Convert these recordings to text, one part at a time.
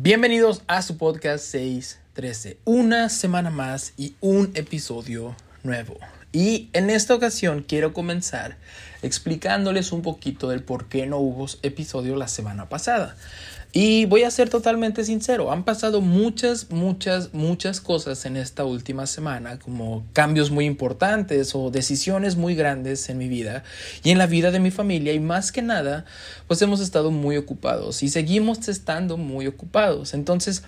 Bienvenidos a su podcast 613. Una semana más y un episodio nuevo. Y en esta ocasión quiero comenzar explicándoles un poquito del por qué no hubo episodio la semana pasada. Y voy a ser totalmente sincero, han pasado muchas, muchas, muchas cosas en esta última semana, como cambios muy importantes o decisiones muy grandes en mi vida y en la vida de mi familia y más que nada, pues hemos estado muy ocupados y seguimos estando muy ocupados. Entonces,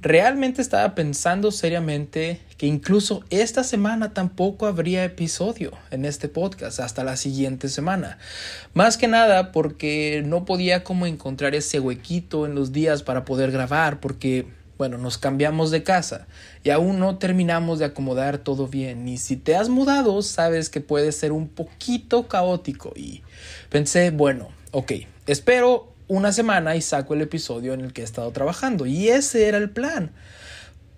realmente estaba pensando seriamente que incluso esta semana tampoco habría episodio en este podcast hasta la siguiente semana. Más que nada porque no podía como encontrar ese huequito en los días para poder grabar porque bueno, nos cambiamos de casa y aún no terminamos de acomodar todo bien. Y si te has mudado, sabes que puede ser un poquito caótico. Y pensé, bueno, ok, espero una semana y saco el episodio en el que he estado trabajando. Y ese era el plan.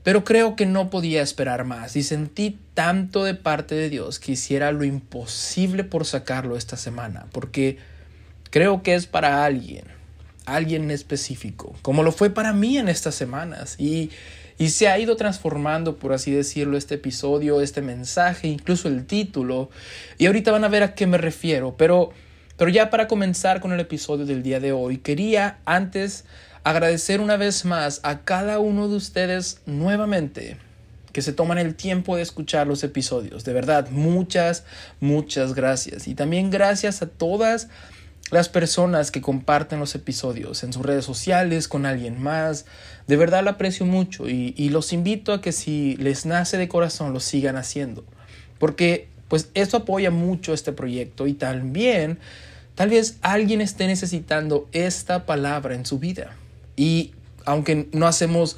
Pero creo que no podía esperar más y sentí tanto de parte de Dios que hiciera lo imposible por sacarlo esta semana, porque creo que es para alguien, alguien específico, como lo fue para mí en estas semanas. Y, y se ha ido transformando, por así decirlo, este episodio, este mensaje, incluso el título. Y ahorita van a ver a qué me refiero, pero pero ya para comenzar con el episodio del día de hoy, quería antes agradecer una vez más a cada uno de ustedes nuevamente que se toman el tiempo de escuchar los episodios. De verdad, muchas, muchas gracias. Y también gracias a todas las personas que comparten los episodios en sus redes sociales con alguien más. De verdad lo aprecio mucho y, y los invito a que si les nace de corazón lo sigan haciendo. Porque pues eso apoya mucho este proyecto y también tal vez alguien esté necesitando esta palabra en su vida. Y aunque no hacemos,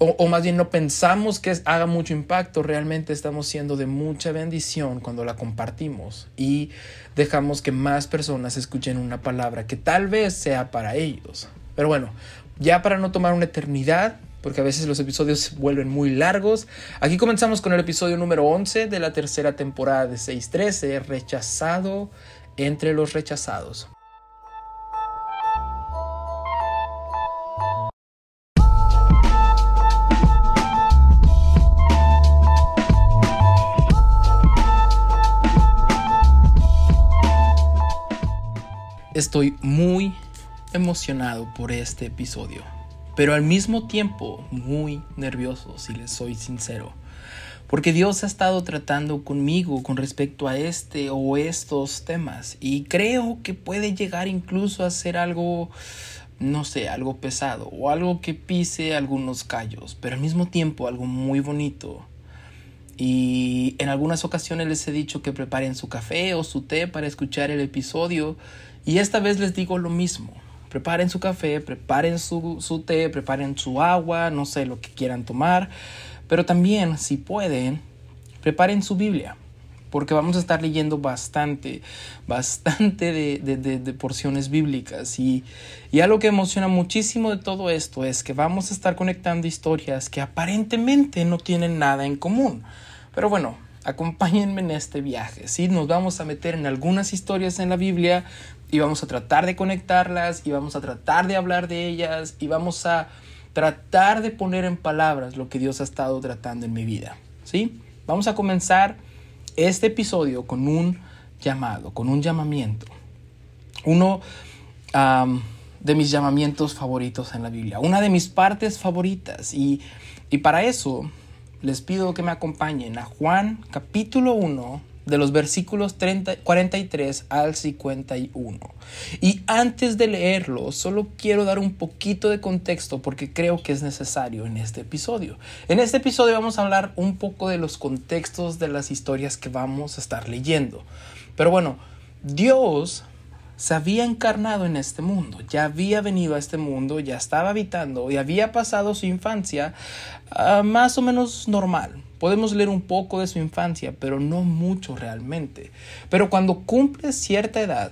o, más bien no pensamos que haga mucho impacto, realmente estamos siendo de mucha bendición cuando la compartimos y dejamos que más personas escuchen una palabra que tal vez sea para ellos. Pero bueno, ya para no tomar una eternidad, porque a veces los episodios se vuelven muy largos. Aquí comenzamos con el episodio número 11 de la tercera temporada de 613, Rechazado entre los rechazados. Estoy muy emocionado por este episodio pero al mismo tiempo muy nervioso, si les soy sincero. Porque Dios ha estado tratando conmigo con respecto a este o estos temas. Y creo que puede llegar incluso a ser algo, no sé, algo pesado o algo que pise algunos callos, pero al mismo tiempo algo muy bonito. Y en algunas ocasiones les he dicho que preparen su café o su té para escuchar el episodio. Y esta vez les digo lo mismo. Preparen su café, preparen su, té, preparen su agua, no sé lo que quieran tomar, pero también, si pueden, preparen su Biblia, porque vamos a estar leyendo bastante, bastante de, porciones bíblicas. Y, y, algo que emociona muchísimo de todo esto es que vamos a estar conectando historias que aparentemente no tienen nada en común. Pero bueno, acompáñenme en este viaje. ¿sí? Nos vamos a meter en algunas historias en la Biblia, y vamos a tratar de conectarlas y vamos a tratar de hablar de ellas y vamos a tratar de poner en palabras lo que Dios ha estado tratando en mi vida. ¿Sí? Vamos a comenzar este episodio con un llamado, con un llamamiento. Uno de mis llamamientos favoritos en la Biblia, una de mis partes favoritas. Y, y para eso les pido que me acompañen a Juan capítulo 1 de los versículos 30, 43 al 51. Y antes de leerlo, solo quiero dar un poquito de contexto porque creo que es necesario en este episodio. En este episodio vamos a hablar un poco de los contextos de las historias que vamos a estar leyendo. Pero bueno, Dios se había encarnado en este mundo, ya había venido a este mundo, ya estaba habitando y había pasado su infancia ah, más o menos normal Podemos leer un poco de su infancia, pero no mucho realmente. Pero cuando cumple cierta edad,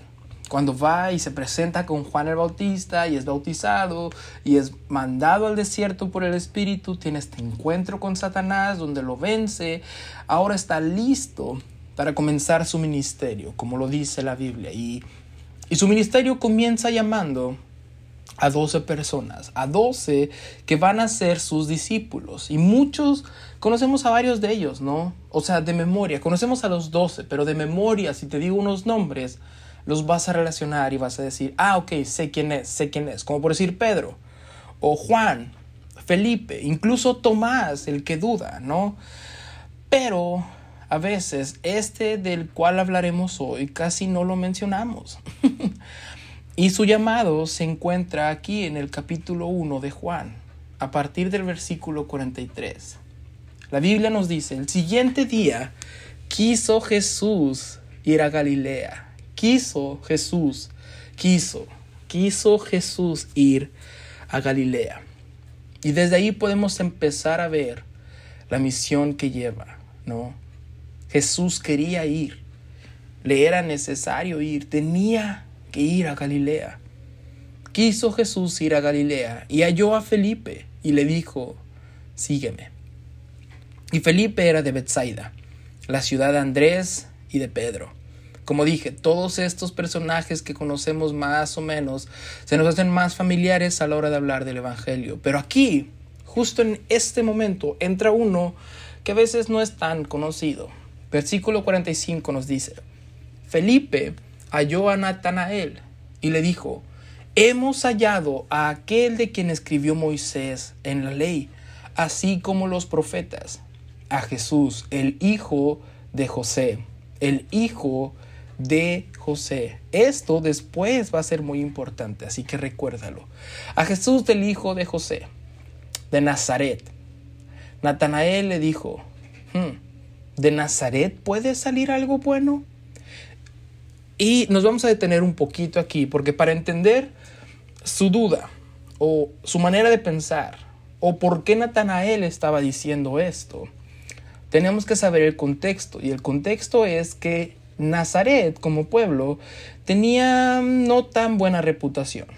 cuando va y se presenta con Juan el Bautista y es bautizado y es mandado al desierto por el Espíritu, tiene este encuentro con Satanás donde lo vence, ahora está listo para comenzar su ministerio, como lo dice la Biblia. Y, y su ministerio comienza llamando a 12 personas, a 12 que van a ser sus discípulos. Y muchos conocemos a varios de ellos, ¿no? O sea, de memoria, conocemos a los 12, pero de memoria, si te digo unos nombres, los vas a relacionar y vas a decir, ah, ok, sé quién es, sé quién es. Como por decir Pedro, o Juan, Felipe, incluso Tomás, el que duda, ¿no? Pero a veces este del cual hablaremos hoy casi no lo mencionamos. Y su llamado se encuentra aquí en el capítulo 1 de Juan, a partir del versículo 43. La Biblia nos dice, el siguiente día quiso Jesús ir a Galilea. Quiso Jesús, quiso, quiso Jesús ir a Galilea. Y desde ahí podemos empezar a ver la misión que lleva, ¿no? Jesús quería ir, le era necesario ir, tenía que ir a Galilea. Quiso Jesús ir a Galilea y halló a Felipe y le dijo, sígueme. Y Felipe era de Bethsaida, la ciudad de Andrés y de Pedro. Como dije, todos estos personajes que conocemos más o menos se nos hacen más familiares a la hora de hablar del Evangelio. Pero aquí, justo en este momento, entra uno que a veces no es tan conocido. Versículo 45 nos dice, Felipe halló a Natanael y le dijo, hemos hallado a aquel de quien escribió Moisés en la ley, así como los profetas, a Jesús, el hijo de José, el hijo de José. Esto después va a ser muy importante, así que recuérdalo. A Jesús del hijo de José, de Nazaret. Natanael le dijo, hmm, ¿de Nazaret puede salir algo bueno? Y nos vamos a detener un poquito aquí, porque para entender su duda o su manera de pensar, o por qué Natanael estaba diciendo esto, tenemos que saber el contexto. Y el contexto es que Nazaret como pueblo tenía no tan buena reputación.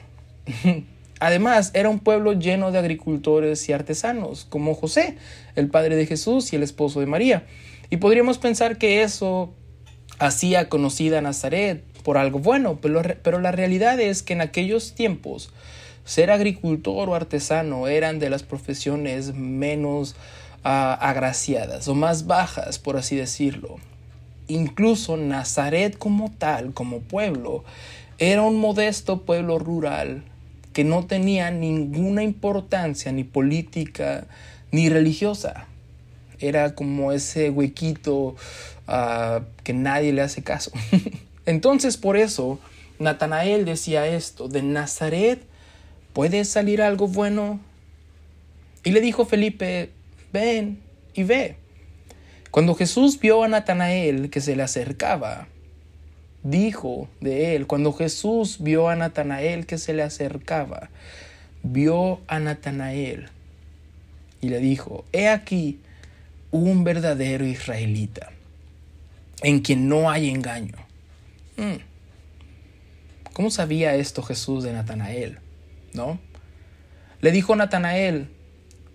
Además, era un pueblo lleno de agricultores y artesanos, como José, el padre de Jesús y el esposo de María. Y podríamos pensar que eso hacía conocida a Nazaret por algo bueno, pero, pero la realidad es que en aquellos tiempos ser agricultor o artesano eran de las profesiones menos agraciadas o más bajas, por así decirlo. Incluso Nazaret como tal, como pueblo, era un modesto pueblo rural que no tenía ninguna importancia ni política ni religiosa. Era como ese huequito que nadie le hace caso. Entonces por eso Natanael decía esto, de Nazaret puede salir algo bueno. Y le dijo Felipe, ven y ve. Cuando Jesús vio a Natanael que se le acercaba, dijo de él, cuando Jesús vio a Natanael que se le acercaba, vio a Natanael y le dijo, he aquí un verdadero israelita en quien no hay engaño. Hmm. ¿Cómo sabía esto Jesús de Natanael? ¿No? Le dijo Natanael,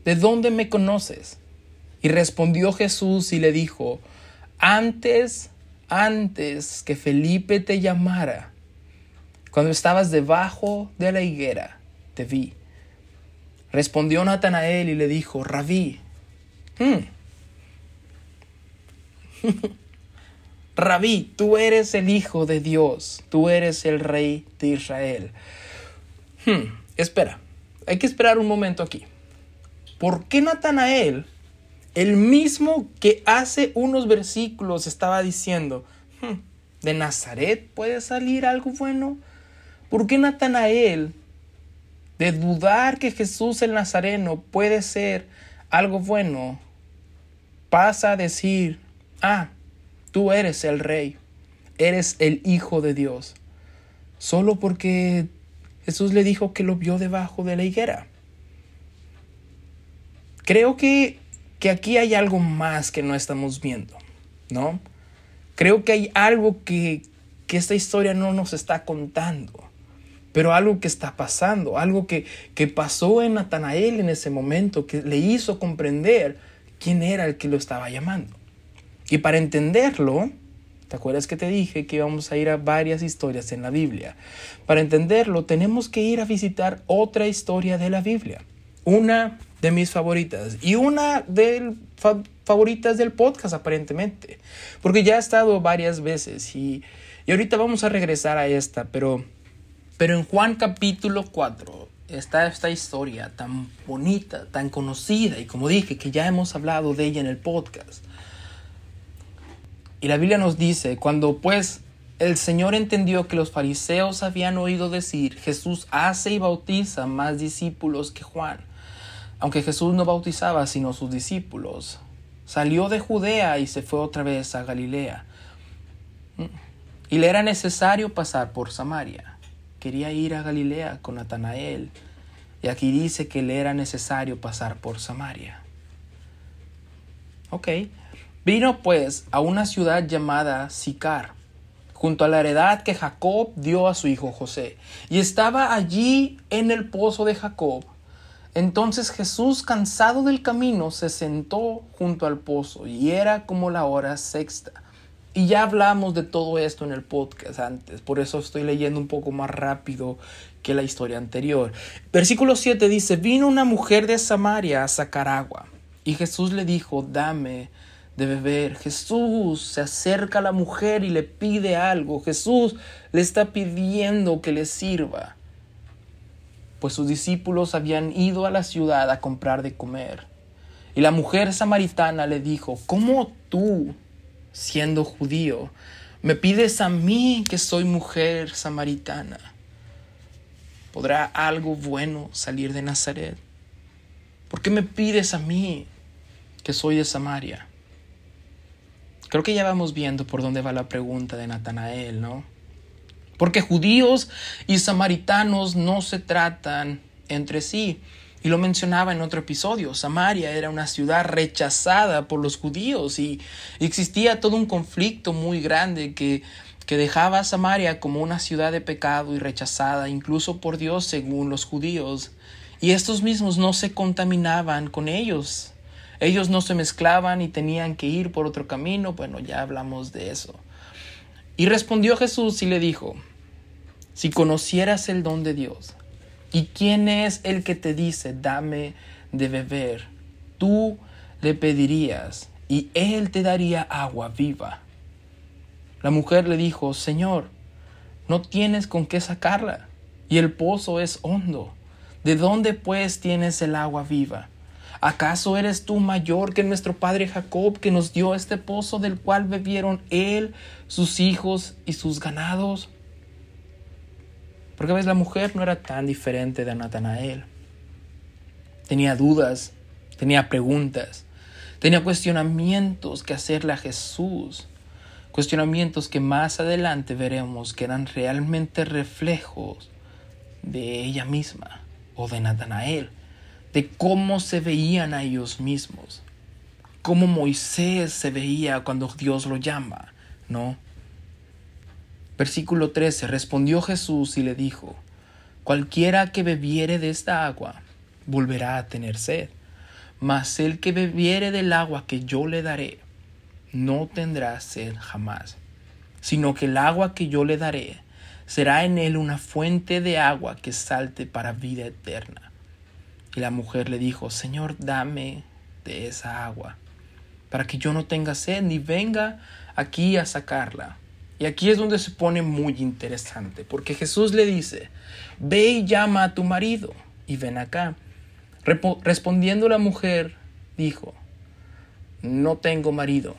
¿de dónde me conoces? Y respondió Jesús y le dijo, antes, antes que Felipe te llamara, cuando estabas debajo de la higuera, te vi. Respondió Natanael y le dijo, Rabí, hmm. Rabí, tú eres el Hijo de Dios, tú eres el Rey de Israel. Hmm, espera, hay que esperar un momento aquí. ¿Por qué Natanael, el mismo que hace unos versículos estaba diciendo, hmm, de Nazaret puede salir algo bueno? ¿Por qué Natanael, de dudar que Jesús el Nazareno puede ser algo bueno, pasa a decir, ah, Tú eres el rey, eres el Hijo de Dios, solo porque Jesús le dijo que lo vio debajo de la higuera. Creo que, que aquí hay algo más que no estamos viendo, ¿no? Creo que hay algo que, que esta historia no nos está contando pero algo que está pasando, algo que, que, pasó en Natanael en ese momento, que le hizo comprender quién era el que lo estaba llamando. Y para entenderlo, ¿Te acuerdas que te dije que íbamos a ir a varias historias en la Biblia? Para entenderlo, tenemos que ir a visitar otra historia de la Biblia. Una de mis favoritas y una de favoritas del podcast aparentemente. Porque ya he estado varias veces y, y ahorita vamos a regresar a esta, pero, pero en Juan capítulo 4 está esta historia tan bonita, tan conocida y como dije que ya hemos hablado de ella en el podcast. Y la Biblia nos dice, cuando pues el Señor entendió que los fariseos habían oído decir, Jesús hace y bautiza más discípulos que Juan, aunque Jesús no bautizaba sino sus discípulos, salió de Judea y se fue otra vez a Galilea. Y le era necesario pasar por Samaria. Quería ir a Galilea con Natanael. Y aquí dice que le era necesario pasar por Samaria. Ok, Vino pues a una ciudad llamada Sicar, junto a la heredad que Jacob dio a su hijo José, y estaba allí en el pozo de Jacob. Entonces Jesús, cansado del camino, se sentó junto al pozo, y era como la hora sexta. Y ya hablamos de todo esto en el podcast antes, por eso estoy leyendo un poco más rápido que la historia anterior. Versículo 7 dice, vino una mujer de Samaria a sacar agua, y Jesús le dijo, dame de beber. Jesús se acerca a la mujer y le pide algo. Jesús le está pidiendo que le sirva. Pues sus discípulos habían ido a la ciudad a comprar de comer. Y la mujer samaritana le dijo, ¿cómo tú, siendo judío, me pides a mí que soy mujer samaritana? ¿Podrá algo bueno salir de Nazaret? ¿Por qué me pides a mí que soy de Samaria? Creo que ya vamos viendo por dónde va la pregunta de Natanael, ¿no? Porque judíos y samaritanos no se tratan entre sí. Y lo mencionaba en otro episodio, Samaria era una ciudad rechazada por los judíos y existía todo un conflicto muy grande que, que dejaba a Samaria como una ciudad de pecado y rechazada incluso por Dios según los judíos. Y estos mismos no se contaminaban con ellos, ellos no se mezclaban y tenían que ir por otro camino. Bueno, ya hablamos de eso. Y respondió Jesús y le dijo, si conocieras el don de Dios, ¿y quién es el que te dice, dame de beber? Tú le pedirías y él te daría agua viva. La mujer le dijo, Señor, no tienes con qué sacarla, y el pozo es hondo. ¿De dónde pues tienes el agua viva? ¿Acaso eres tú mayor que nuestro padre Jacob, que nos dio este pozo del cual bebieron él, sus hijos y sus ganados? Porque ves, la mujer no era tan diferente de Natanael. Tenía dudas, tenía preguntas, tenía cuestionamientos que hacerle a Jesús. Cuestionamientos que más adelante veremos que eran realmente reflejos de ella misma o de Natanael de cómo se veían a ellos mismos, cómo Moisés se veía cuando Dios lo llama, ¿no? Versículo 13, respondió Jesús y le dijo, cualquiera que bebiere de esta agua volverá a tener sed, mas el que bebiere del agua que yo le daré no tendrá sed jamás, sino que el agua que yo le daré será en él una fuente de agua que salte para vida eterna. Y la mujer le dijo, Señor, dame de esa agua, para que yo no tenga sed ni venga aquí a sacarla. Y aquí es donde se pone muy interesante, porque Jesús le dice, ve y llama a tu marido y ven acá. respondiendo la mujer, dijo, no tengo marido.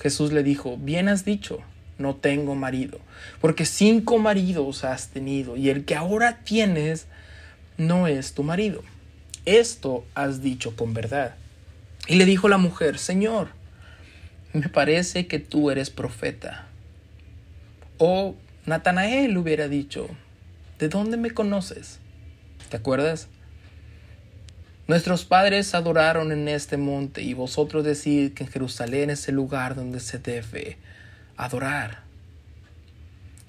Jesús le dijo, bien has dicho, no tengo marido, porque cinco maridos has tenido y el que ahora tienes no es tu marido esto has dicho con verdad. Y le dijo la mujer, Señor, me parece que tú eres profeta. O Natanael hubiera dicho, ¿de dónde me conoces? ¿Te acuerdas? Nuestros padres adoraron en este monte y vosotros decís que en Jerusalén es el lugar donde se debe adorar.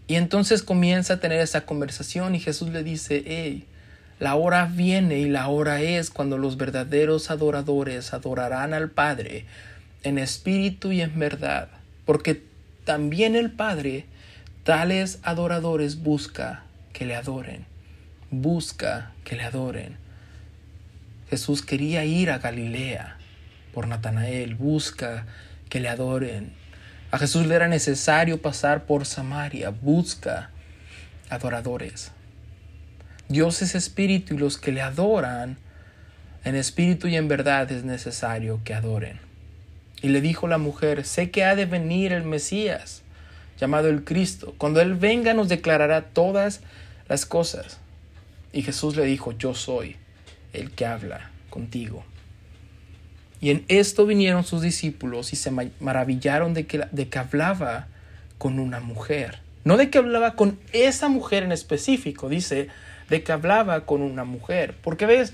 Y entonces comienza a tener esa conversación y Jesús le dice, hey, la hora viene y la hora es cuando los verdaderos adoradores adorarán al Padre en espíritu y en verdad, porque también el Padre tales adoradores busca que le adoren. Busca que le adoren. Jesús quería ir a Galilea por Natanael, busca que le adoren. A Jesús le era necesario pasar por Samaria, busca adoradores. Dios es espíritu y los que le adoran en espíritu y en verdad es necesario que adoren. Y le dijo la mujer, sé que ha de venir el Mesías, llamado el Cristo. Cuando Él venga nos declarará todas las cosas. Y Jesús le dijo, yo soy el que habla contigo. Y en esto vinieron sus discípulos y se maravillaron de que, de que hablaba con una mujer. No de que hablaba con esa mujer en específico, dice, de que hablaba con una mujer. Porque ves,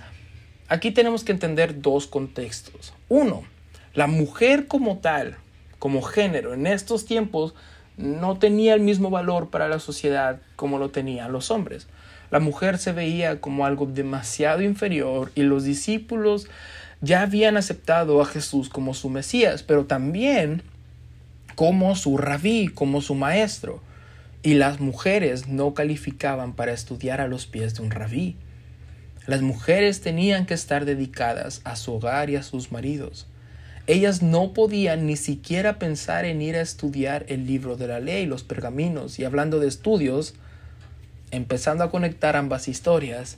aquí tenemos que entender dos contextos. Uno, la mujer como tal, como género, en estos tiempos no tenía el mismo valor para la sociedad como lo tenían los hombres. La mujer se veía como algo demasiado inferior y los discípulos ya habían aceptado a Jesús como su Mesías, pero también como su rabí, como su maestro. Y las mujeres no calificaban para estudiar a los pies de un rabí. Las mujeres tenían que estar dedicadas a su hogar y a sus maridos. Ellas no podían ni siquiera pensar en ir a estudiar el libro de la ley, los pergaminos, y hablando de estudios, empezando a conectar ambas historias,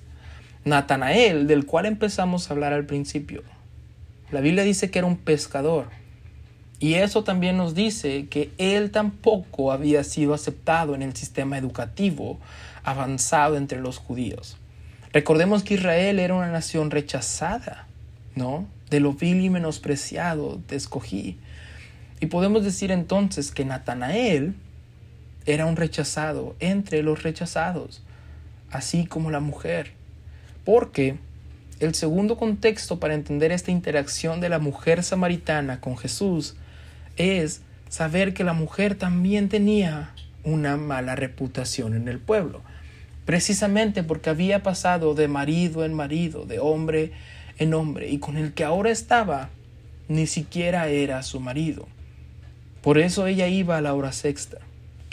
Natanael, del cual empezamos a hablar al principio, la Biblia dice que era un pescador, y eso también nos dice que él tampoco había sido aceptado en el sistema educativo avanzado entre los judíos. Recordemos que Israel era una nación rechazada, ¿no? De lo vil y menospreciado te escogí. Y podemos decir entonces que Natanael era un rechazado entre los rechazados, así como la mujer. Porque el segundo contexto para entender esta interacción de la mujer samaritana con Jesús es saber que la mujer también tenía una mala reputación en el pueblo, precisamente porque había pasado de marido en marido, de hombre en hombre, y con el que ahora estaba ni siquiera era su marido. Por eso ella iba a la hora sexta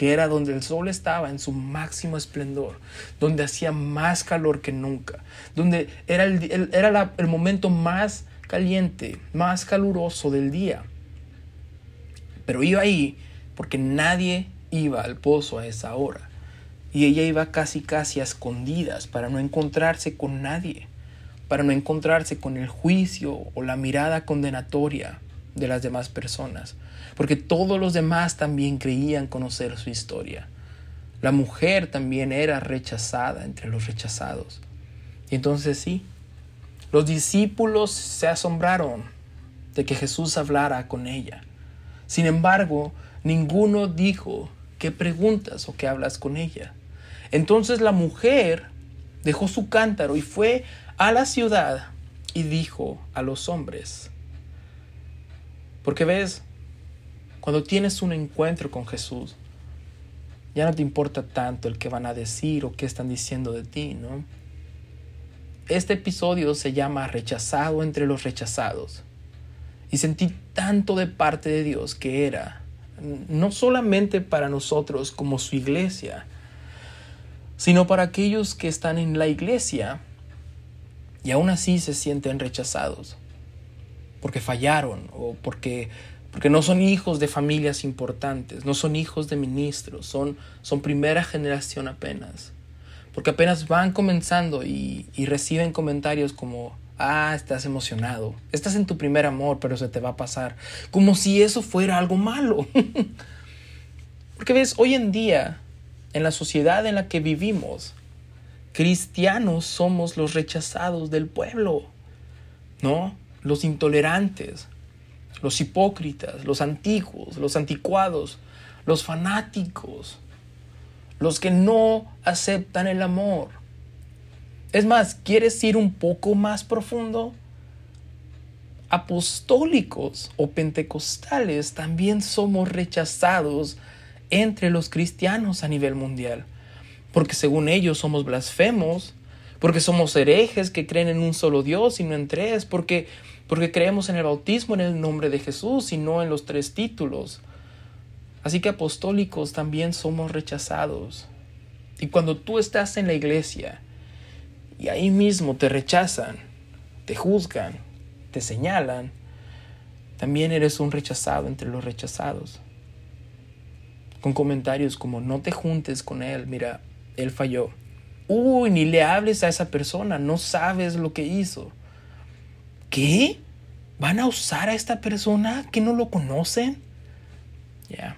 que era donde el sol estaba en su máximo esplendor, donde hacía más calor que nunca, donde era el, era el momento más caliente, más caluroso del día. Pero iba ahí porque nadie iba al pozo a esa hora. Y ella iba casi casi a escondidas para no encontrarse con nadie, para no encontrarse con el juicio o la mirada condenatoria de las demás personas porque todos los demás también creían conocer su historia. La mujer también era rechazada entre los rechazados. Y entonces sí, los discípulos se asombraron de que Jesús hablara con ella. Sin embargo, ninguno dijo, ¿qué preguntas o qué hablas con ella? Entonces la mujer dejó su cántaro y fue a la ciudad y dijo a los hombres, porque ves, cuando tienes un encuentro con Jesús, ya no te importa tanto el que van a decir o qué están diciendo de ti, ¿no? Este episodio se llama Rechazado entre los rechazados. Y sentí tanto de parte de Dios que era no solamente para nosotros como su iglesia, sino para aquellos que están en la iglesia y aún así se sienten rechazados, porque fallaron o porque porque no son hijos de familias importantes, no son hijos de ministros, son, son primera generación apenas. Porque apenas van comenzando y, y reciben comentarios como, ah, estás emocionado, estás en tu primer amor, pero se te va a pasar. Como si eso fuera algo malo. Porque ves, hoy en día, en la sociedad en la que vivimos, cristianos somos los rechazados del pueblo, ¿no? Los intolerantes, los hipócritas, los antiguos, los anticuados, los fanáticos, los que no aceptan el amor. Es más, ¿quieres ir un poco más profundo? Apostólicos o pentecostales también somos rechazados entre los cristianos a nivel mundial, porque según ellos somos blasfemos, porque somos herejes que creen en un solo Dios y no en tres, porque, porque creemos en el bautismo en el nombre de Jesús y no en los tres títulos. Así que apostólicos también somos rechazados. Y cuando tú estás en la iglesia y ahí mismo te rechazan, te juzgan, te señalan, también eres un rechazado entre los rechazados. Con comentarios como no te juntes con él, mira, él falló. Uy, ni le hables a esa persona, no sabes lo que hizo. ¿Qué? ¿Van a usar a esta persona que no lo conocen? Ya.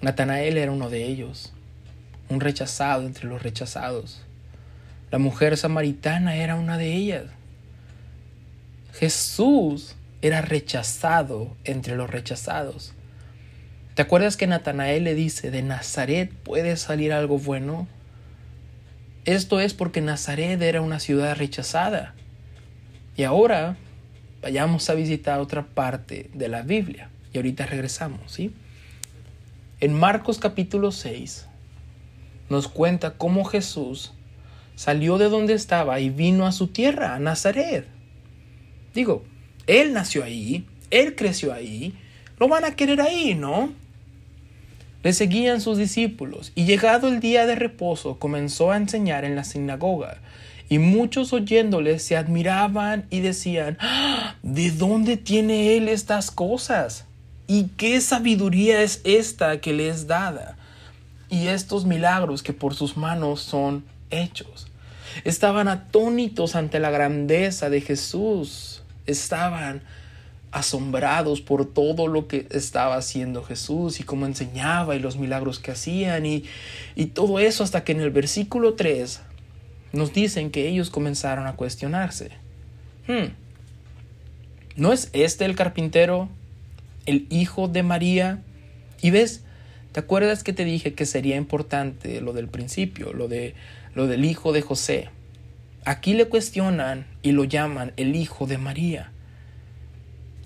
Natanael era uno de ellos, un rechazado entre los rechazados. La mujer samaritana era una de ellas. Jesús era rechazado entre los rechazados. ¿Te acuerdas que Natanael le dice, de Nazaret puede salir algo bueno? Esto es porque Nazaret era una ciudad rechazada. Y ahora vayamos a visitar otra parte de la Biblia. Y ahorita regresamos, ¿sí? En Marcos capítulo 6 nos cuenta cómo Jesús salió de donde estaba y vino a su tierra, a Nazaret. Digo, él nació ahí, él creció ahí, lo van a querer ahí, ¿no? Le seguían sus discípulos y llegado el día de reposo comenzó a enseñar en la sinagoga y muchos oyéndole se admiraban y decían, ¡Ah! ¿de dónde tiene él estas cosas? ¿Y qué sabiduría es esta que le es dada? Y estos milagros que por sus manos son hechos. Estaban atónitos ante la grandeza de Jesús. Estaban asombrados por todo lo que estaba haciendo Jesús y cómo enseñaba y los milagros que hacían y, y todo eso hasta que en el versículo 3 nos dicen que ellos comenzaron a cuestionarse. Hmm, ¿No es este el carpintero, el hijo de María? Y ves, ¿te acuerdas que te dije que sería importante lo del principio, lo, de, lo del hijo de José? Aquí le cuestionan y lo llaman el hijo de María.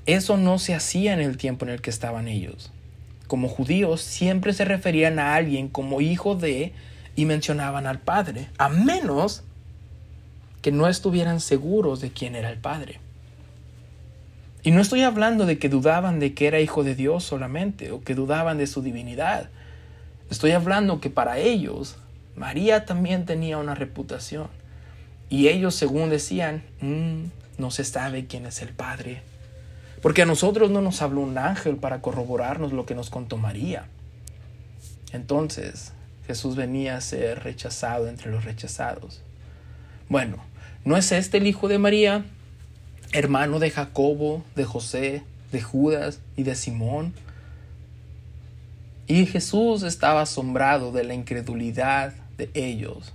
Eso no se hacía en el tiempo en el que estaban ellos. Como judíos siempre se referían a alguien como hijo de y mencionaban al Padre, a menos que no estuvieran seguros de quién era el Padre. Y no estoy hablando de que dudaban de que era hijo de Dios solamente o que dudaban de su divinidad. Estoy hablando que para ellos María también tenía una reputación. Y ellos, según decían, mm, no se sabe quién es el Padre. Porque a nosotros no nos habló un ángel para corroborarnos lo que nos contó María. Entonces, Jesús venía a ser rechazado entre los rechazados. Bueno, ¿no es este el hijo de María, hermano de Jacobo, de José, de Judas y de Simón? Y Jesús estaba asombrado de la incredulidad de ellos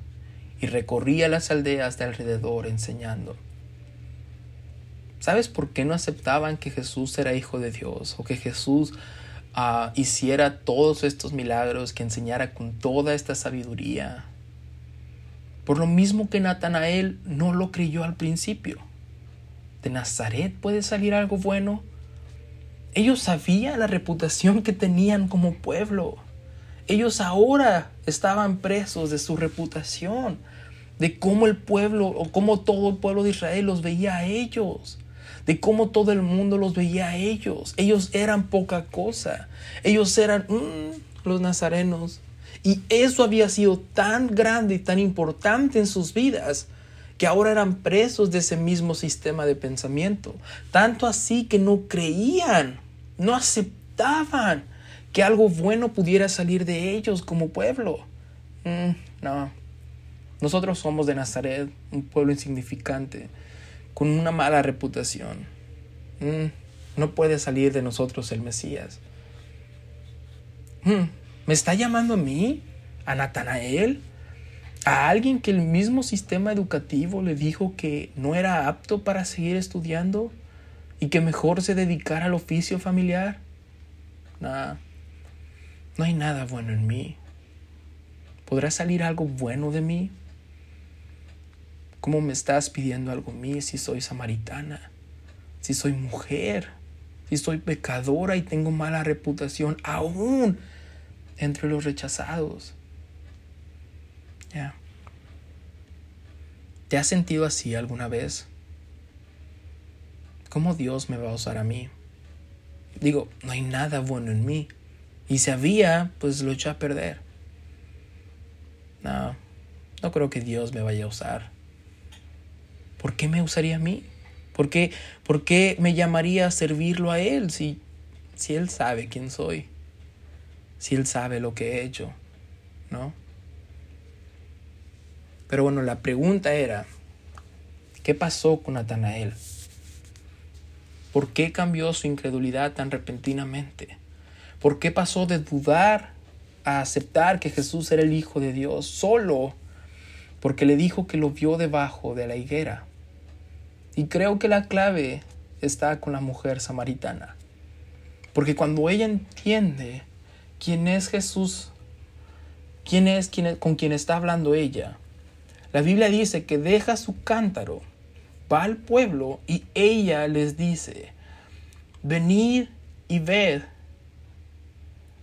y recorría las aldeas de alrededor enseñando. ¿Sabes por qué no aceptaban que Jesús era hijo de Dios o que Jesús hiciera todos estos milagros, que enseñara con toda esta sabiduría. Por lo mismo que Natanael no lo creyó al principio. ¿De Nazaret puede salir algo bueno? Ellos sabían la reputación que tenían como pueblo. Ellos ahora estaban presos de su reputación, de cómo el pueblo o cómo todo el pueblo de Israel los veía a ellos de cómo todo el mundo los veía a ellos. Ellos eran poca cosa. Ellos eran mm, los nazarenos. Y eso había sido tan grande y tan importante en sus vidas que ahora eran presos de ese mismo sistema de pensamiento. Tanto así que no creían, no aceptaban que algo bueno pudiera salir de ellos como pueblo. Mm, no. Nosotros somos de Nazaret, un pueblo insignificante con una mala reputación. Mm, no puede salir de nosotros el Mesías. Mm, ¿Me está llamando a mí? ¿A Natanael? ¿A alguien que el mismo sistema educativo le dijo que no era apto para seguir estudiando y que mejor se dedicara al oficio familiar? Nada. No hay nada bueno en mí. ¿Podrá salir algo bueno de mí? ¿Cómo me estás pidiendo algo a mí si soy samaritana? Si soy mujer, si soy pecadora y tengo mala reputación aún entre los rechazados. Ya. ¿Te has sentido así alguna vez? ¿Cómo Dios me va a usar a mí? Digo, no hay nada bueno en mí. Y si había, pues lo echó a perder. No, no creo que Dios me vaya a usar. ¿Por qué me usaría a mí? ¿Por qué, por qué me llamaría a servirlo a Él si, si Él sabe quién soy? Si Él sabe lo que he hecho, ¿no? Pero bueno, la pregunta era, ¿qué pasó con Natanael? ¿Por qué cambió su incredulidad tan repentinamente? ¿Por qué pasó de dudar a aceptar que Jesús era el Hijo de Dios solo porque le dijo que lo vio debajo de la higuera? Y creo que la clave está con la mujer samaritana. Porque cuando ella entiende quién es Jesús, quién es, quién con quien está hablando ella, la Biblia dice que deja su cántaro va al pueblo y ella les dice, venid y ved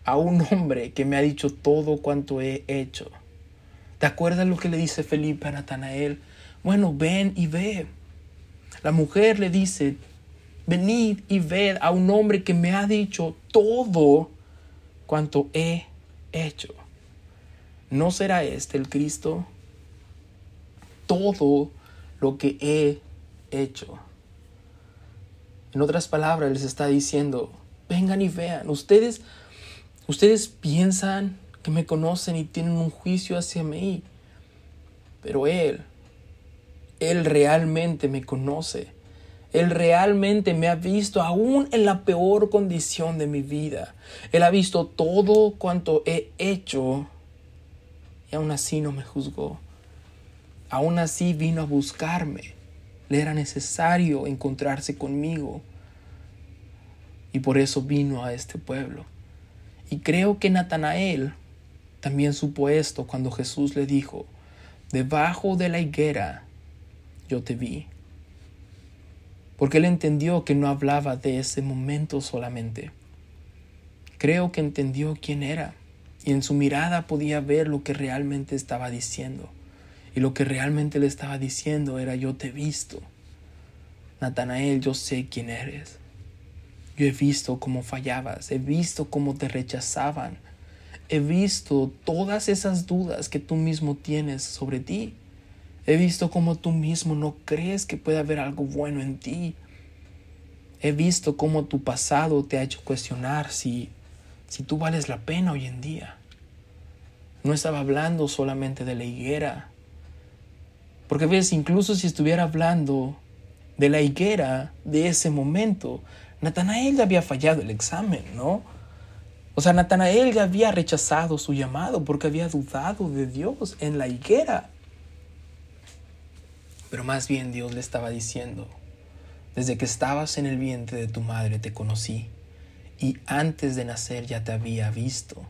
a un hombre que me ha dicho todo cuanto he hecho. ¿Te acuerdas lo que le dice Felipe a Natanael? Bueno, ven y ve. La mujer le dice, venid y ved a un hombre que me ha dicho todo cuanto he hecho. ¿No será este el Cristo? Todo lo que he hecho. En otras palabras, les está diciendo, vengan y vean, ustedes, ustedes piensan que me conocen y tienen un juicio hacia mí, pero Él, Él realmente me conoce. Él realmente me ha visto aún en la peor condición de mi vida. Él ha visto todo cuanto he hecho y aún así no me juzgó. Aún así vino a buscarme le era necesario encontrarse conmigo. Y por eso vino a este pueblo. Y creo que Natanael también supo esto cuando Jesús le dijo, debajo de la higuera yo te vi. Porque él entendió que no hablaba de ese momento solamente. Creo que entendió quién era y en su mirada podía ver lo que realmente estaba diciendo. Y lo que realmente le estaba diciendo era yo te he visto. Natanael, yo sé quién eres. Yo he visto cómo fallabas, he visto cómo te rechazaban, he visto todas esas dudas que tú mismo tienes sobre ti. He visto cómo tú mismo no crees que puede haber algo bueno en ti. He visto cómo tu pasado te ha hecho cuestionar si, si tú vales la pena hoy en día. No estaba hablando solamente de la higuera, porque ves, incluso si estuviera hablando de la higuera de ese momento, Natanael ya había fallado el examen, ¿no? O sea, Natanael ya había rechazado su llamado porque había dudado de Dios en la higuera. Pero más bien Dios le estaba diciendo, desde que estabas en el vientre de tu madre te conocí y antes de nacer ya te había visto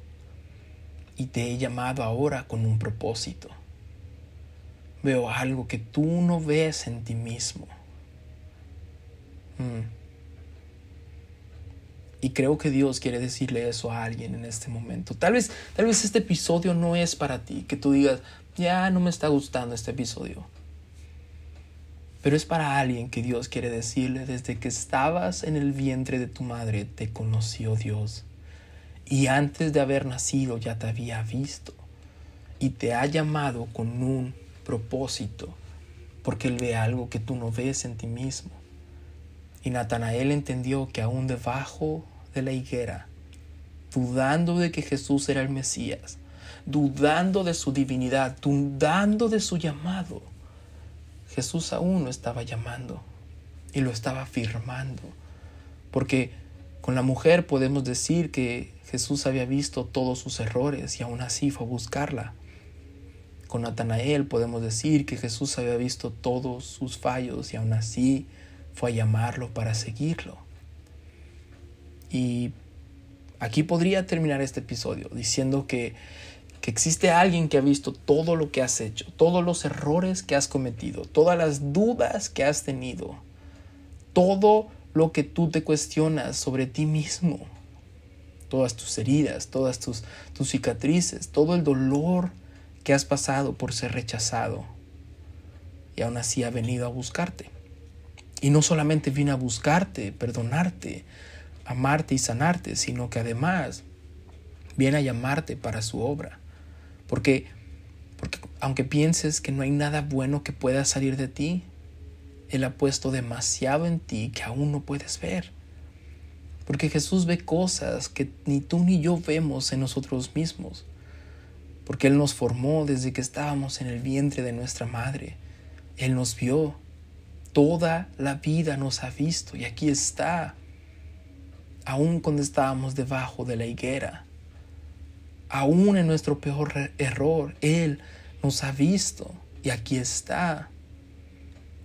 y te he llamado ahora con un propósito veo algo que tú no ves en ti mismo. Mm. Y creo que Dios quiere decirle eso a alguien en este momento. Tal vez, tal vez este episodio no es para ti, que tú digas, ya no me está gustando este episodio. Pero es para alguien que Dios quiere decirle, desde que estabas en el vientre de tu madre, te conoció Dios. Y antes de haber nacido ya te había visto. Y te ha llamado con un propósito, porque Él ve algo que tú no ves en ti mismo. Y Natanael entendió que aún debajo de la higuera, dudando de que Jesús era el Mesías, dudando de su divinidad, dudando de su llamado, Jesús aún lo estaba llamando y lo estaba afirmando. Porque con la mujer podemos decir que Jesús había visto todos sus errores y aún así fue a buscarla. Con Natanael podemos decir que Jesús había visto todos sus fallos y aún así fue a llamarlo para seguirlo. Y aquí podría terminar este episodio diciendo que, que existe alguien que ha visto todo lo que has hecho, todos los errores que has cometido, todas las dudas que has tenido, todo lo que tú te cuestionas sobre ti mismo, todas tus heridas, todas tus, tus cicatrices, todo el dolor que has pasado por ser rechazado y aún así ha venido a buscarte. Y no solamente vino a buscarte, perdonarte, amarte y sanarte, sino que además viene a llamarte para su obra. Porque, porque aunque pienses que no hay nada bueno que pueda salir de ti, Él ha puesto demasiado en ti que aún no puedes ver. Porque Jesús ve cosas que ni tú ni yo vemos en nosotros mismos. Porque Él nos formó desde que estábamos en el vientre de nuestra madre. Él nos vio. Toda la vida nos ha visto y aquí está. Aún cuando estábamos debajo de la higuera aún en nuestro peor error, Él nos ha visto y aquí está.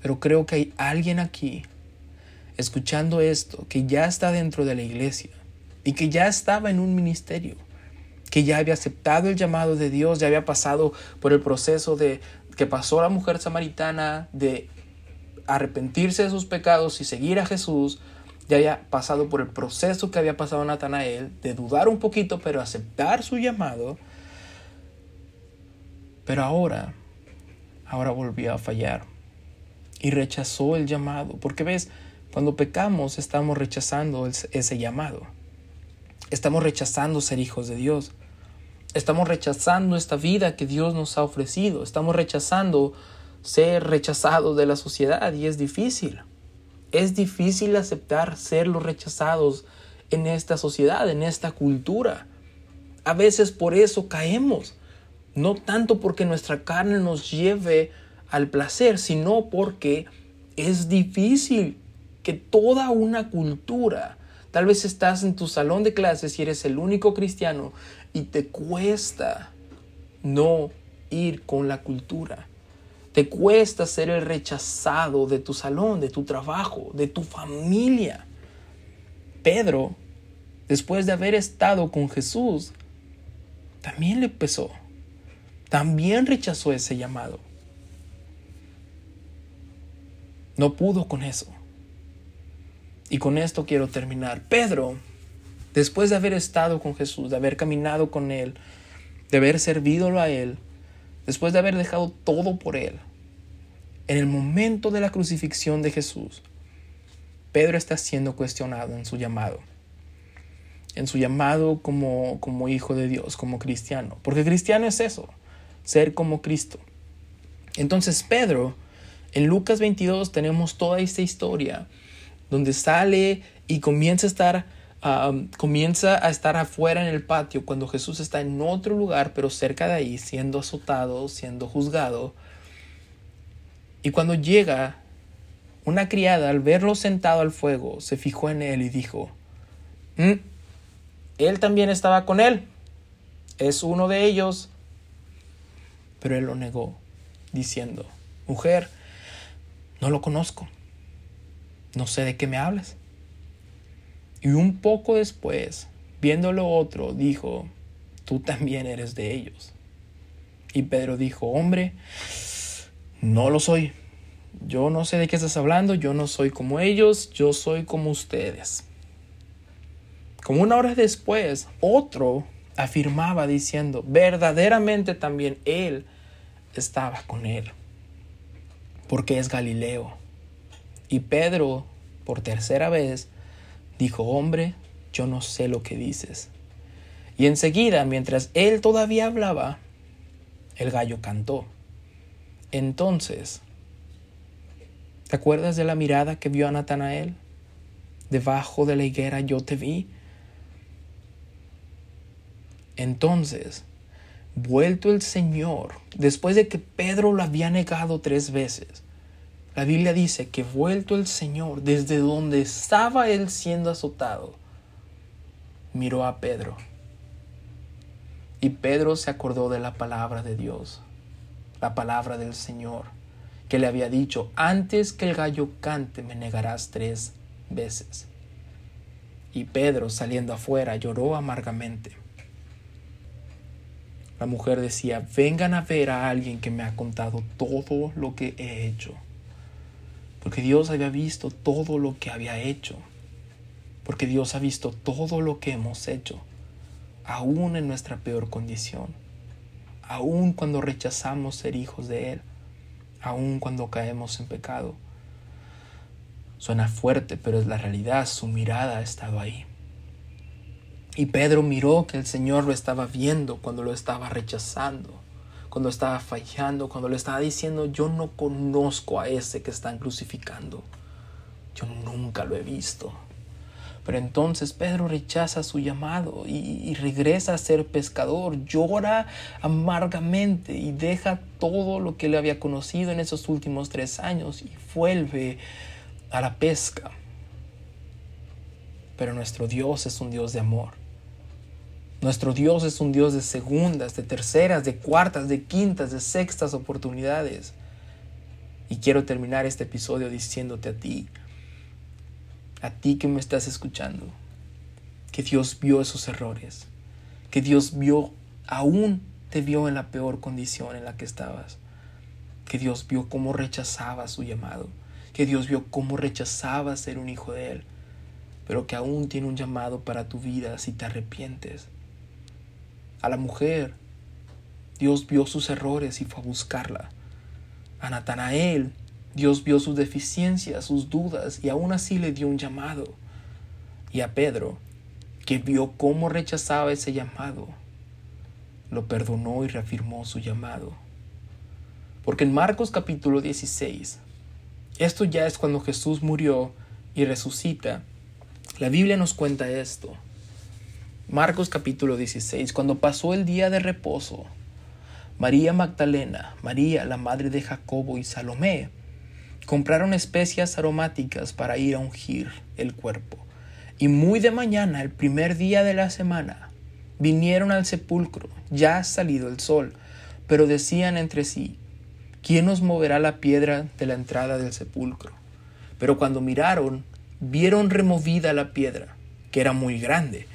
Pero creo que hay alguien aquí, escuchando esto, que ya está dentro de la iglesia y que ya estaba en un ministerio, que ya había aceptado el llamado de Dios, ya había pasado por el proceso de que pasó la mujer samaritana de arrepentirse de sus pecados y seguir a Jesús, ya había pasado por el proceso que había pasado Natanael, de dudar un poquito, pero aceptar su llamado. Pero ahora, ahora volvió a fallar y rechazó el llamado. Porque ves, cuando pecamos estamos rechazando ese llamado. Estamos rechazando ser hijos de Dios. Estamos rechazando esta vida que Dios nos ha ofrecido. Estamos rechazando ser rechazados de la sociedad y es difícil. Es difícil aceptar ser los rechazados en esta sociedad, en esta cultura. A veces por eso caemos. No tanto porque nuestra carne nos lleve al placer, sino porque es difícil que toda una cultura, tal vez estás en tu salón de clases y eres el único cristiano y te cuesta no ir con la cultura. Te cuesta ser el rechazado de tu salón, de tu trabajo, de tu familia. Pedro, después de haber estado con Jesús, también le pesó. También rechazó ese llamado. No pudo con eso. Y con esto quiero terminar. Pedro, después de haber estado con Jesús, de haber caminado con Él, de haber servido a Él, después de haber dejado todo por Él, en el momento de la crucifixión de Jesús, Pedro está siendo cuestionado en su llamado. En su llamado como, como hijo de Dios, como cristiano. Porque cristiano es eso, ser como Cristo. Entonces Pedro, en Lucas 22 tenemos toda esta historia donde sale y comienza a estar ah, comienza a estar afuera en el patio cuando Jesús está en otro lugar, pero cerca de ahí, siendo azotado, siendo juzgado. Y cuando llega, una criada al verlo sentado al fuego se fijó en él y dijo, mm, él también estaba con él, es uno de ellos. Pero él lo negó, diciendo, mujer, no lo conozco, no sé de qué me hablas. Y un poco después, viéndolo otro, dijo, tú también eres de ellos. Y Pedro dijo, hombre, no lo soy. Yo no sé de qué estás hablando, yo no soy como ellos, yo soy como ustedes. Como una hora después, otro afirmaba diciendo, verdaderamente también él estaba con él, porque es Galileo. Y Pedro, por tercera vez, dijo, hombre, yo no sé lo que dices. Y enseguida, mientras él todavía hablaba, el gallo cantó. Entonces, ¿te acuerdas de la mirada que vio a Natanael? Debajo de la higuera yo te vi. Entonces, vuelto el Señor, después de que Pedro lo había negado tres veces, la Biblia dice que vuelto el Señor, desde donde estaba él siendo azotado, miró a Pedro. Y Pedro se acordó de la palabra de Dios la palabra del Señor, que le había dicho, antes que el gallo cante me negarás tres veces. Y Pedro, saliendo afuera, lloró amargamente. La mujer decía, vengan a ver a alguien que me ha contado todo lo que he hecho. Porque Dios había visto todo lo que había hecho. Porque Dios ha visto todo lo que hemos hecho, aún en nuestra peor condición aun cuando rechazamos ser hijos de Él, aun cuando caemos en pecado. Suena fuerte, pero es la realidad, su mirada ha estado ahí. Y Pedro miró que el Señor lo estaba viendo cuando lo estaba rechazando, cuando estaba fallando, cuando le estaba diciendo, yo no conozco a ese que están crucificando. Yo nunca lo he visto. Pero entonces Pedro rechaza su llamado y, y, regresa a ser pescador, llora amargamente y deja todo lo que le había conocido en esos últimos tres años y vuelve a la pesca. Pero nuestro Dios es un Dios de amor. Nuestro Dios es un Dios de segundas, de terceras, de cuartas, de quintas, de sextas oportunidades. Y quiero terminar este episodio diciéndote a ti, a ti que me estás escuchando, que Dios vio esos errores, que Dios vio, aún te vio en la peor condición en la que estabas, que Dios vio cómo rechazabas su llamado, que Dios vio cómo rechazabas ser un hijo de Él, pero que aún tiene un llamado para tu vida si te arrepientes a la mujer. Dios vio sus errores y fue a buscarla. A Natanael, Dios vio sus deficiencias, sus dudas y aún así le dio un llamado. Y a Pedro, que vio cómo rechazaba ese llamado, lo perdonó y reafirmó su llamado. Porque en Marcos capítulo 16, esto ya es cuando Jesús murió y resucita, la Biblia nos cuenta esto. Marcos capítulo 16, cuando pasó el día de reposo, María Magdalena, María la madre de Jacobo y Salomé compraron especias aromáticas para ir a ungir el cuerpo. Y muy de mañana, el primer día de la semana, vinieron al sepulcro, ya ha salido el sol, pero decían entre sí, ¿quién nos moverá la piedra de la entrada del sepulcro? Pero cuando miraron, vieron removida la piedra, que era muy grande,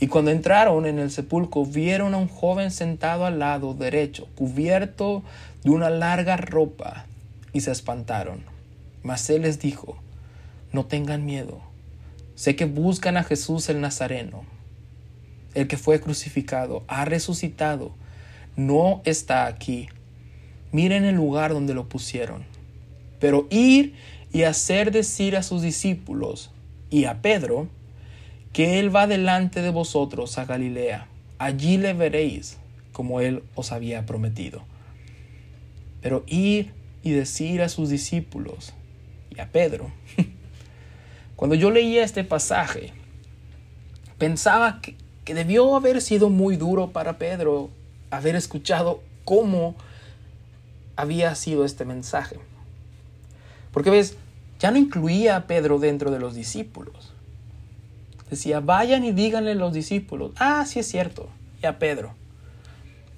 y cuando entraron en el sepulcro vieron a un joven sentado al lado derecho, cubierto de una larga ropa, y se espantaron. Mas él les dijo, no tengan miedo, sé que buscan a Jesús el Nazareno, el que fue crucificado, ha resucitado, no está aquí. Miren el lugar donde lo pusieron. Pero ir y hacer decir a sus discípulos y a Pedro, que Él va delante de vosotros a Galilea. Allí le veréis, como Él os había prometido. Pero ir y decir a sus discípulos y a Pedro. Cuando yo leía este pasaje, pensaba que, que, debió haber sido muy duro para Pedro haber escuchado cómo había sido este mensaje. Porque ves, ya no incluía a Pedro dentro de los discípulos. Decía, vayan y díganle a los discípulos, ah, sí es cierto, y a Pedro.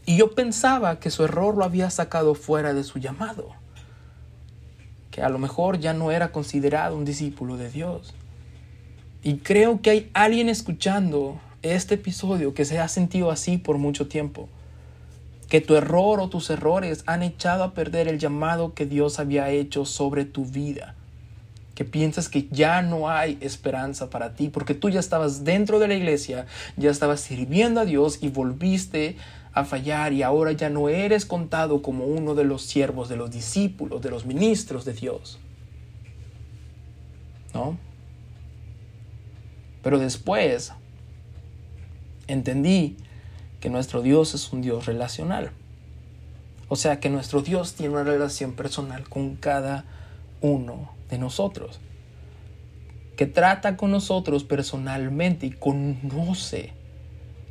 Y yo pensaba que su error lo había sacado fuera de su llamado, que a lo mejor ya no era considerado un discípulo de Dios. Y creo que hay alguien escuchando este episodio que se ha sentido así por mucho tiempo, que tu error o tus errores han echado a perder el llamado que Dios había hecho sobre tu vida piensas que ya no hay esperanza para ti, porque tú ya estabas dentro de la iglesia, ya estabas sirviendo a Dios y volviste a fallar y ahora ya no eres contado como uno de los siervos, de los discípulos, de los ministros de Dios. ¿No? Pero después entendí que nuestro Dios es un Dios relacional. O sea que nuestro Dios tiene una relación personal con cada uno de nosotros, que trata con nosotros personalmente y conoce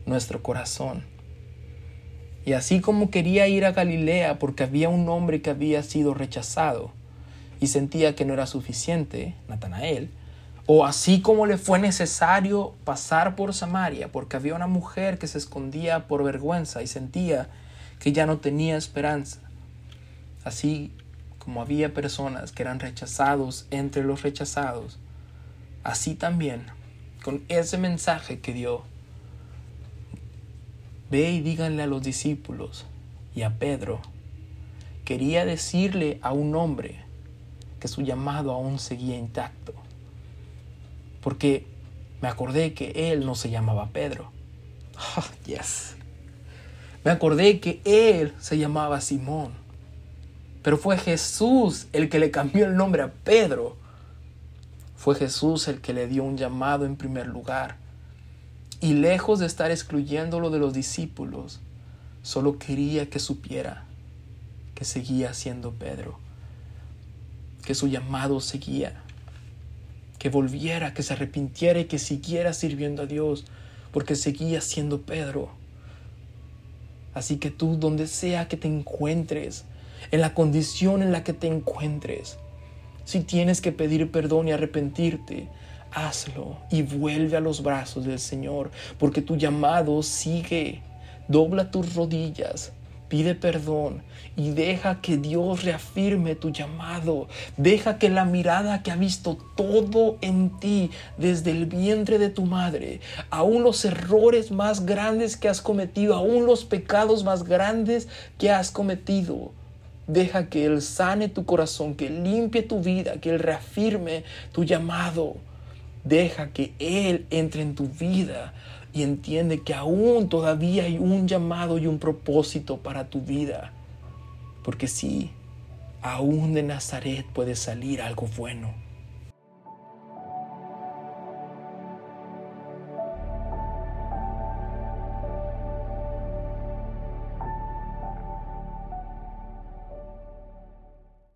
nuestro corazón. Y así como quería ir a Galilea porque había un hombre que había sido rechazado y sentía que no era suficiente, Natanael, o así como le fue necesario pasar por Samaria porque había una mujer que se escondía por vergüenza y sentía que ya no tenía esperanza. Así como había personas que eran rechazados entre los rechazados, así también, con ese mensaje que dio, ve y díganle a los discípulos y a Pedro, quería decirle a un hombre que su llamado aún seguía intacto, porque me acordé que él no se llamaba Pedro. Oh, yes. Me acordé que él se llamaba Simón. Pero fue Jesús el que le cambió el nombre a Pedro. Fue Jesús el que le dio un llamado en primer lugar. Y lejos de estar excluyéndolo de los discípulos, solo quería que supiera que seguía siendo Pedro, que su llamado seguía, que volviera, que se arrepintiera y que siguiera sirviendo a Dios, porque seguía siendo Pedro. Así que tú, donde sea que te encuentres, en la condición en la que te encuentres, si tienes que pedir perdón y arrepentirte, hazlo y vuelve a los brazos del Señor, porque tu llamado sigue. Dobla tus rodillas, pide perdón y deja que Dios reafirme tu llamado. Deja que la mirada que ha visto todo en ti desde el vientre de tu madre, aún los errores más grandes que has cometido, aún los pecados más grandes que has cometido, Deja que Él sane tu corazón, que limpie tu vida, que Él reafirme tu llamado. Deja que Él entre en tu vida y entiende que aún todavía hay un llamado y un propósito para tu vida. Porque sí, aún de Nazaret puede salir algo bueno.